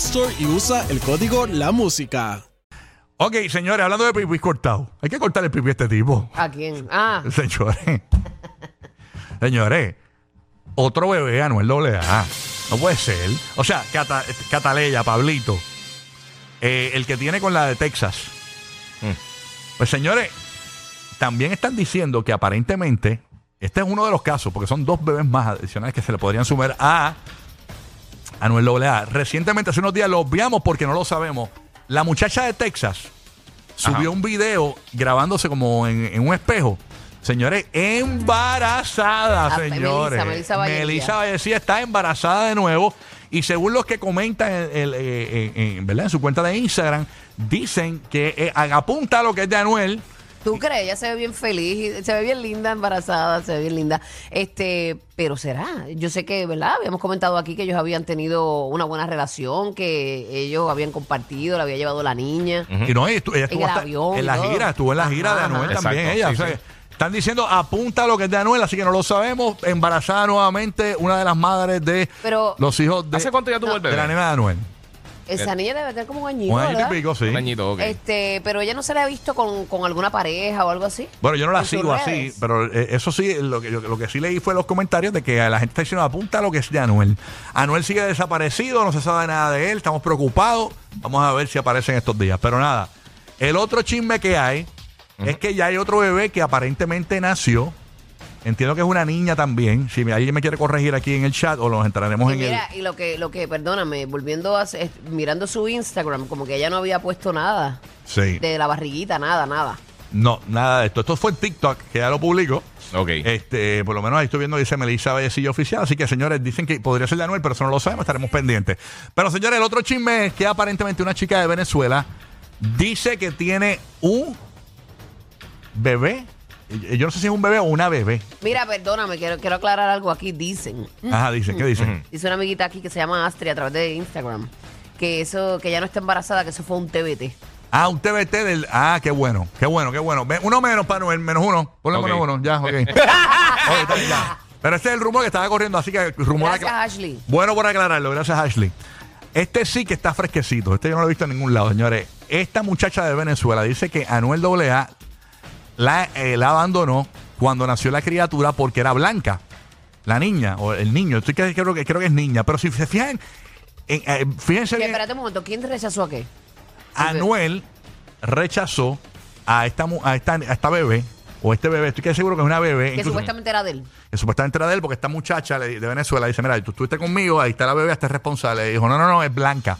Store y usa el código La Música. Ok, señores, hablando de pipí cortado. Hay que cortar el pipí a este tipo. ¿A quién? Ah, Señores. Señores. Otro bebé, Anuel AA. No puede ser. O sea, Cata- Cataleya, Pablito. eh, el que tiene con la de Texas. Pues señores, también están diciendo que aparentemente, este es uno de los casos, porque son dos bebés más adicionales que se le podrían sumar a Anuel AA. Recientemente, hace unos días, lo obviamos porque no lo sabemos. La muchacha de Texas subió un video grabándose como en, en un espejo. Señores, embarazada, Ah, señores. Melissa, Melissa Vallecilla está embarazada de nuevo. Y según los que comentan en, en- en- en- ¿verdad? en su cuenta de Instagram, dicen que eh, apunta a lo que es de Anuel. ¿Tú crees? Ella se ve bien feliz, se ve bien linda, embarazada, se ve bien linda. Este, pero será. Yo sé que, ¿verdad? Habíamos comentado aquí que ellos habían tenido una buena relación, que ellos habían compartido, la había llevado la niña. Y no, y estu- ella estuvo el hasta- avión en la todo. gira, estuvo en la gira de Ajá, Anuel ajá. también Exacto, ella. sí, o sea, sí. que están diciendo apunta a lo que es de Anuel, así que no lo sabemos. Embarazada nuevamente una de las madres de Pero- los hijos de, ¿Hace cuánto ya tuvo el de la nena de Anuel. Esa niña debe tener como un añito, Un ¿verdad? y pico, sí. Un añito, ok. Este, pero ella no se le ha visto con, con alguna pareja o algo así. Bueno, yo no la en sus sigo así, redes. pero eh, eso sí, lo que, yo- lo que sí leí fue los comentarios de que la gente está diciendo apunta a lo que es de Anuel. Anuel sigue desaparecido, no se sabe nada de él, estamos preocupados. Vamos a ver si aparece en estos días. Pero nada, el otro chisme que hay es que ya hay otro bebé que aparentemente nació. Entiendo que es una niña también. Si alguien me quiere corregir aquí en el chat o nos entraremos Y en el. mira, y lo que, lo que, perdóname, volviendo a es- mirando su Instagram, como que ella no había puesto nada Sí. de la barriguita, nada, nada. No, nada de esto. Esto fue en TikTok, que ya lo publicó. Ok. Este, por lo menos ahí estoy viendo, dice Melissa Vallecillo Oficial. Así que, señores, dicen que podría ser de Anuel, pero eso no lo sabemos, estaremos pendientes. Pero, señores, el otro chisme es que aparentemente una chica de Venezuela dice que tiene un bebé. Eh, Yo no sé si es un bebé o una bebé. Mira, perdóname, quiero, quiero aclarar algo aquí. Dicen, Ajá, dicen, ¿qué dicen? dice una amiguita aquí que se llama Astrid a través de Instagram, que eso, que ella no está embarazada, que eso fue un TBT. Ah, un TBT del. Ah, qué bueno, qué bueno, qué bueno. Ve- Uno menos para Anuel, menos uno. Ponle Ok. menos uno, ya, ok. Ok, está bien, ya. Pero este es el rumor que estaba corriendo, así que rumor Gracias, acla- Ashley. Bueno por aclararlo, gracias Ashley. Este sí que está fresquecito, este yo no lo he visto en ningún lado, señores. Esta muchacha de Venezuela dice que Anuel AA la, eh, la abandonó cuando nació la criatura porque era blanca. La niña, o el niño, estoy que, creo, que, creo que es niña, pero si se fijan, en- eh, fíjense Que, bien, espérate un momento, ¿quién rechazó a qué? Anuel rechazó a esta, mu- a esta, a esta bebé, o este bebé, estoy casi seguro que es una bebé, Que incluso- supuestamente era de él. que supuestamente era de él, porque esta muchacha le- de Venezuela dice, mira, tú estuviste conmigo, ahí está la bebé, hasta es responsable. Y dijo, no, no, no, es blanca.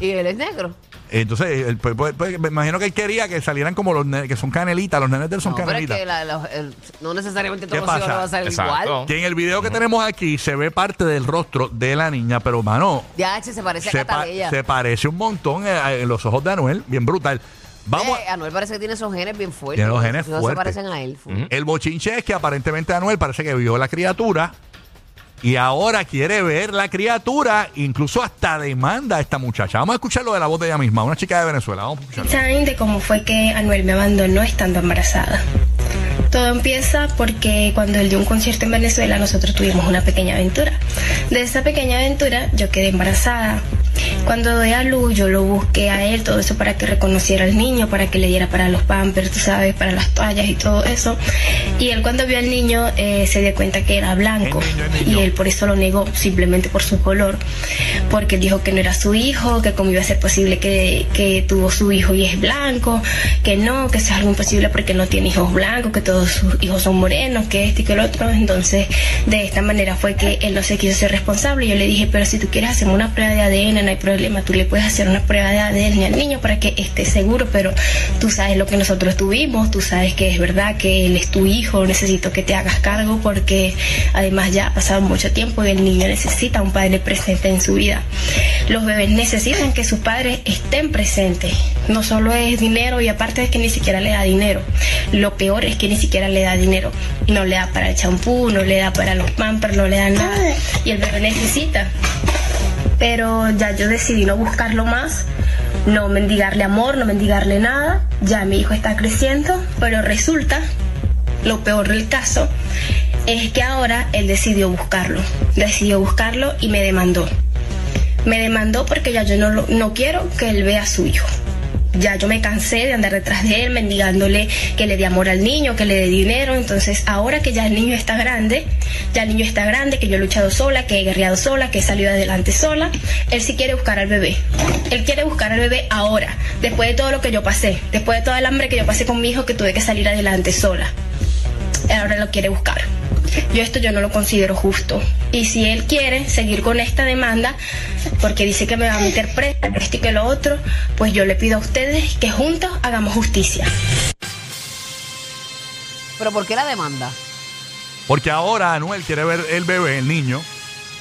Y él es negro. Entonces, él, pues, pues, pues, me imagino que él quería que salieran como los nenes, que son canelitas, los nenes de él son No, pero es canelitas. que la- la- el- no necesariamente ¿Qué todos los hijos pasa? va a salir Exacto. igual. Que en el video que tenemos aquí se ve parte del rostro de la niña, pero mano, Ya, che, se parece se, a pa- se parece un montón eh, en los ojos de Anuel, bien brutal. Vamos, Eh, Anuel parece que tiene esos genes bien fuertes. Tiene los genes no se fuertes. parecen a él. El bochinche es que aparentemente Anuel parece que vio la criatura y ahora quiere ver la criatura, incluso hasta demanda a esta muchacha. Vamos a escucharlo de la voz de ella misma, una chica de Venezuela. Cómo fue que Anuel me abandonó estando embarazada. Todo empieza porque cuando él dio un concierto en Venezuela nosotros tuvimos una pequeña aventura. De esa pequeña aventura yo quedé embarazada. Cuando doy a luz yo lo busqué a él, todo eso para que reconociera al niño, para que le diera para los pampers, tú sabes, para las toallas y todo eso. Y él cuando vio al niño eh, se dio cuenta que era blanco y él por eso lo negó, simplemente por su color, porque dijo que no era su hijo, que cómo iba a ser posible que, que tuvo su hijo y es blanco, que no, que eso es algo imposible porque no tiene hijos blancos, que todo todos sus hijos son morenos, que este y que el otro. Entonces, de esta manera fue que él no se quiso ser responsable. Yo le dije, pero si tú quieres hacer una prueba de ADN, no hay problema, tú le puedes hacer una prueba de ADN al niño para que esté seguro, pero tú sabes lo que nosotros tuvimos, tú sabes que es verdad que él es tu hijo, necesito que te hagas cargo porque además ya ha pasado mucho tiempo y el niño necesita un padre presente en su vida. Los bebés necesitan que sus padres estén presentes. No solo es dinero y aparte es que ni siquiera le da dinero. Lo peor es que ni siquiera le da dinero. No le da para el champú, no le da para los pampers, no le da nada. Y el bebé necesita. Pero ya yo decidí no buscarlo más, no mendigarle amor, no mendigarle nada. Ya mi hijo está creciendo, pero resulta, lo peor del caso, es que ahora él decidió buscarlo. Decidió buscarlo y me demandó. Me demandó porque ya yo no, lo- no quiero que él vea a su hijo. Ya yo me cansé de andar detrás de él, mendigándole que le dé amor al niño, que le dé dinero. Entonces, ahora que ya el niño está grande, ya el niño está grande, que yo he luchado sola, que he guerreado sola, que he salido adelante sola, él sí quiere buscar al bebé. Él quiere buscar al bebé ahora, después de todo lo que yo pasé, después de todo el hambre que yo pasé con mi hijo, que tuve que salir adelante sola. Ahora lo quiere buscar. Yo esto yo no lo considero justo. Y si él quiere seguir con esta demanda, porque dice que me va a meter presa, que esto y que lo otro, pues yo le pido a ustedes que juntos hagamos justicia. Pero ¿por qué la demanda? Porque ahora Anuel quiere ver el bebé, el niño,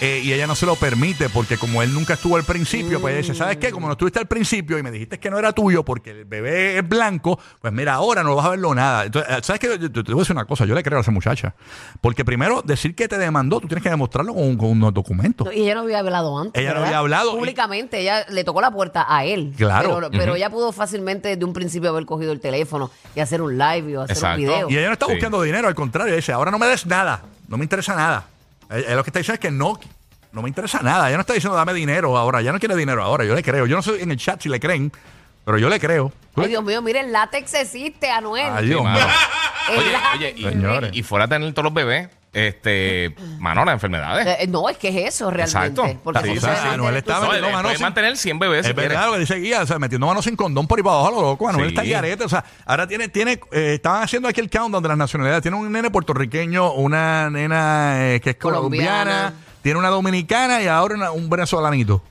eh, y ella no se lo permite porque como él nunca estuvo al principio, pues ella dice, ¿sabes qué? Como no estuviste al principio y me dijiste que no era tuyo porque el bebé es blanco, pues mira, ahora no vas a verlo nada. Entonces, eh, ¿sabes qué? Yo- te voy a decir una cosa, yo le creo a esa muchacha. Porque primero, decir que te demandó, tú tienes que demostrarlo con, con unos documentos. Y ella no había hablado antes. Ella no había hablado y- Públicamente, ella le tocó la puerta a él. Claro. Pero, pero ella pudo fácilmente desde un principio haber cogido el teléfono y hacer un live y hacer Exacto. un video. Y ella no está Sí. buscando dinero, al contrario, ella dice, ahora no me des nada, no me interesa nada. Ella, ella lo que está diciendo es que no, no me interesa nada. Ella no está diciendo dame dinero ahora, ya no quiere dinero ahora, yo le creo. Yo no sé en el chat si le creen, pero yo le creo. ¿Tú Ay, Dios mío, mire, el látex existe, Anuel. Ay, Dios mío. Oye, oye, y, Señores. y fuera a tener todos los bebés, este, mano, las enfermedades. Eh, no, es que es eso realmente. Exacto. Porque Sí, si sí, sí, Anuel está No, metiendo él manos puede sin- mantener 100 bebés si Es quiere. verdad lo que dice Guía, o sea, metiendo manos sin condón por ahí para abajo, lo loco. Anuel Sí. está guiarete. O sea, ahora tiene, tiene, eh, estaban haciendo aquí el countdown de las nacionalidades. Tiene un nene puertorriqueño, una nena eh, que es colombiana, Colombiana. tiene una dominicana y ahora una- un venezolanito.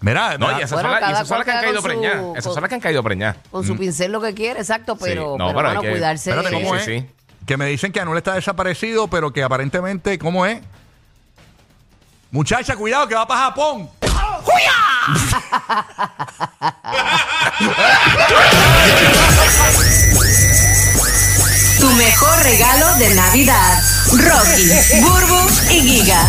Mira, No, mira, y esas Bueno, son las, y cada esas son las que han caído con su- preñadas. Esas con- son las que han caído preñadas. Con su pincel lo que quiere, exacto, pero, no, pero, pero hay bueno, que- cuidarse. Espérate, de- ¿cómo Sí, es? sí, sí. Que me dicen que Anuel está desaparecido, pero que aparentemente, ¿cómo es? Muchacha, cuidado que va para Japón. Tu mejor regalo de Navidad. Rocky, Burbu y Giga.